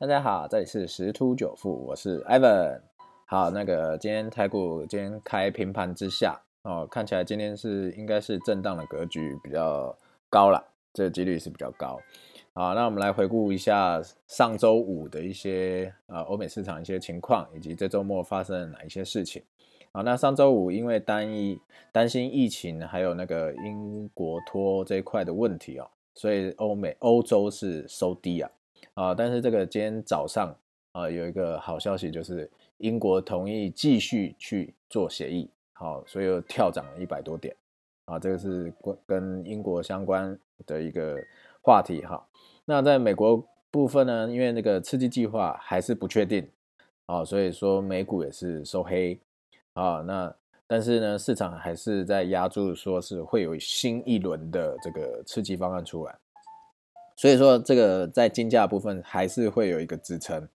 大家好，这里是十突九富，我是 Ivan。好，那个今天台股今天开平盘之下哦，看起来今天是应该是震荡的格局比较高了，这个几率是比较高。好，那我们来回顾一下上周五的一些呃欧美市场一些情况，以及这周末发生了哪一些事情。好，那上周五因为单一担心疫情还有那个英国脱欧这一块的问题哦，所以欧美欧洲是收低啊。啊，但是这个今天早上啊，有一个好消息，就是英国同意继续去做协议，好，所以又跳涨了一百多点，啊，这个是跟英国相关的一个话题哈。那在美国部分呢，因为那个刺激计划还是不确定，啊，所以说美股也是收黑，啊，那但是呢，市场还是在压住，说是会有新一轮的这个刺激方案出来。所以说，这个在金价部分还是会有一个支撑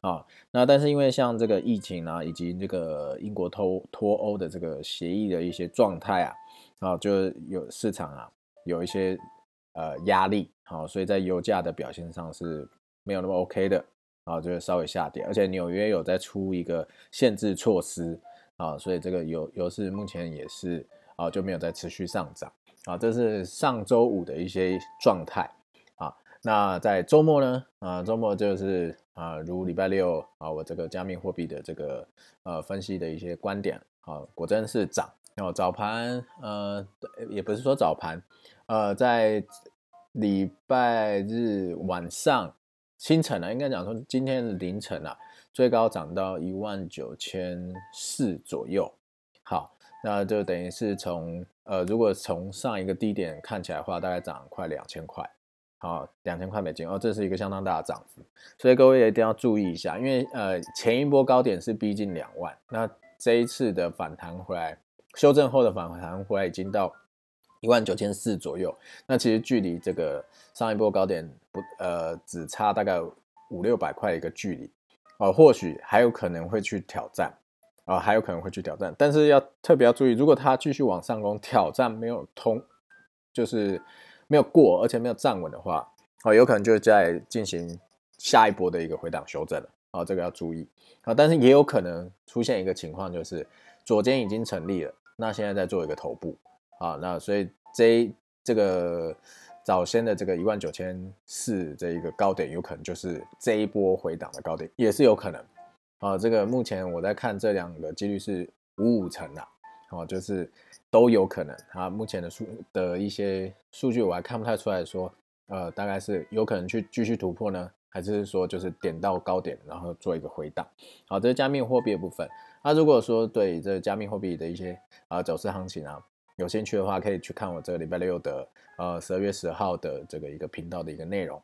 啊。那但是因为像这个疫情啊，以及这个英国脱脱欧的这个协议的一些状态啊，啊，就有市场啊有一些呃压力，好，所以在油价的表现上是没有那么 OK 的啊，就稍微下跌。而且纽约有在出一个限制措施啊，所以这个油油市目前也是啊就没有再持续上涨啊。这是上周五的一些状态。那在周末呢？啊，周末就是啊，如礼拜六啊，我这个加密货币的这个呃分析的一些观点啊，果真是涨。然后早盘呃，也不是说早盘，呃，在礼拜日晚上清晨啊，应该讲说今天凌晨啊，最高涨到一万九千四左右。好，那就等于是从呃，如果从上一个低点看起来的话，大概涨快两千块。好，两千块美金哦，这是一个相当大的涨幅，所以各位一定要注意一下，因为呃前一波高点是逼近两万，那这一次的反弹回来，修正后的反弹回来已经到一万九千四左右，那其实距离这个上一波高点不呃只差大概五六百块一个距离，哦，或许还有可能会去挑战，啊，还有可能会去挑战，但是要特别要注意，如果它继续往上攻，挑战没有通，就是。没有过，而且没有站稳的话，哦，有可能就在进行下一波的一个回档修正了，哦，这个要注意，啊，但是也有可能出现一个情况，就是左肩已经成立了，那现在在做一个头部，啊，那所以这这个早先的这个一万九千四这一个高点，有可能就是这一波回档的高点，也是有可能，啊，这个目前我在看这两个几率是五五成的，哦，就是。都有可能啊，目前的数的一些数据我还看不太出来说，呃，大概是有可能去继续突破呢，还是说就是点到高点，然后做一个回档。好，这是加密货币的部分。那如果说对这加密货币的一些啊走势行情啊有兴趣的话，可以去看我这个礼拜六的呃十二月十号的这个一个频道的一个内容。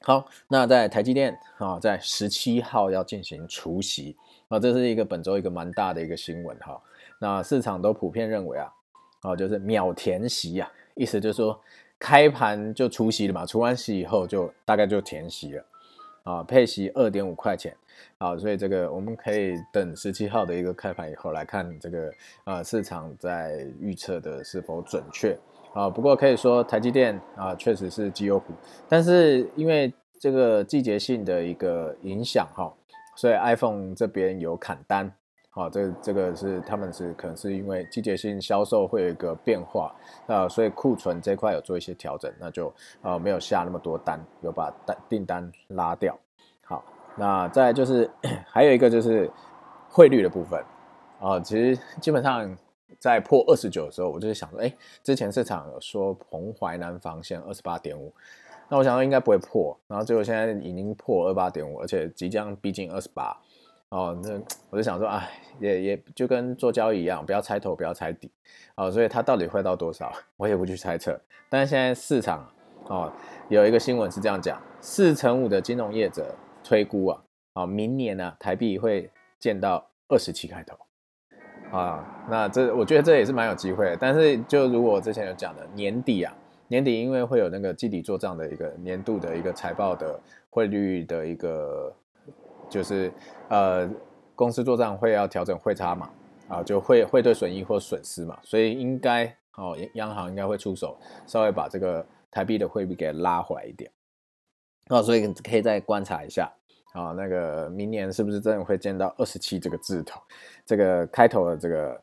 好，那在台积电啊，在十七号要进行除夕啊，这是一个本周一个蛮大的一个新闻哈。那市场都普遍认为啊，哦，就是秒填息啊，意思就是说开盘就除息了嘛，除完息以后就大概就填息了，啊，配息二点五块钱，啊，所以这个我们可以等十七号的一个开盘以后来看这个啊，市场在预测的是否准确啊？不过可以说台积电啊，确实是绩优股，但是因为这个季节性的一个影响哈，所以 iPhone 这边有砍单。啊，这这个是他们是可能是因为季节性销售会有一个变化，啊，所以库存这块有做一些调整，那就啊没有下那么多单，有把单订单拉掉。好，那再就是还有一个就是汇率的部分，啊，其实基本上在破二十九的时候，我就是想说，哎，之前市场有说彭淮南防线二十八点五，那我想说应该不会破，然后结果现在已经破二八点五，而且即将逼近二十八。哦，那我就想说，哎，也也就跟做交易一样，不要猜头，不要猜底，哦，所以它到底会到多少，我也不去猜测。但是现在市场，哦，有一个新闻是这样讲，四成五的金融业者推估啊，啊，明年呢台币会见到二十七开头，啊，那这我觉得这也是蛮有机会的。但是就如果我之前有讲的，年底啊，年底因为会有那个基底做账的一个年度的一个财报的汇率的一个。就是呃，公司做账会要调整汇差嘛，啊，就会汇兑损益或损失嘛，所以应该哦，央行应该会出手，稍微把这个台币的汇率给拉回来一点。哦，所以可以再观察一下啊，那个明年是不是真的会见到二十七这个字头，这个开头的这个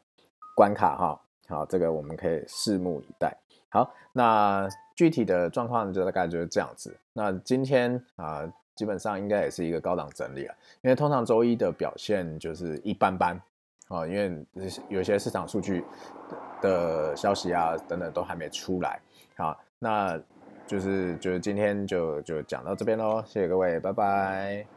关卡哈？好，这个我们可以拭目以待。好，那具体的状况就大概就是这样子。那今天啊，基本上应该也是一个高档整理了，因为通常周一的表现就是一般般啊，因为有些市场数据的消息啊等等都还没出来。好，那就是就是今天就就讲到这边喽，谢谢各位，拜拜。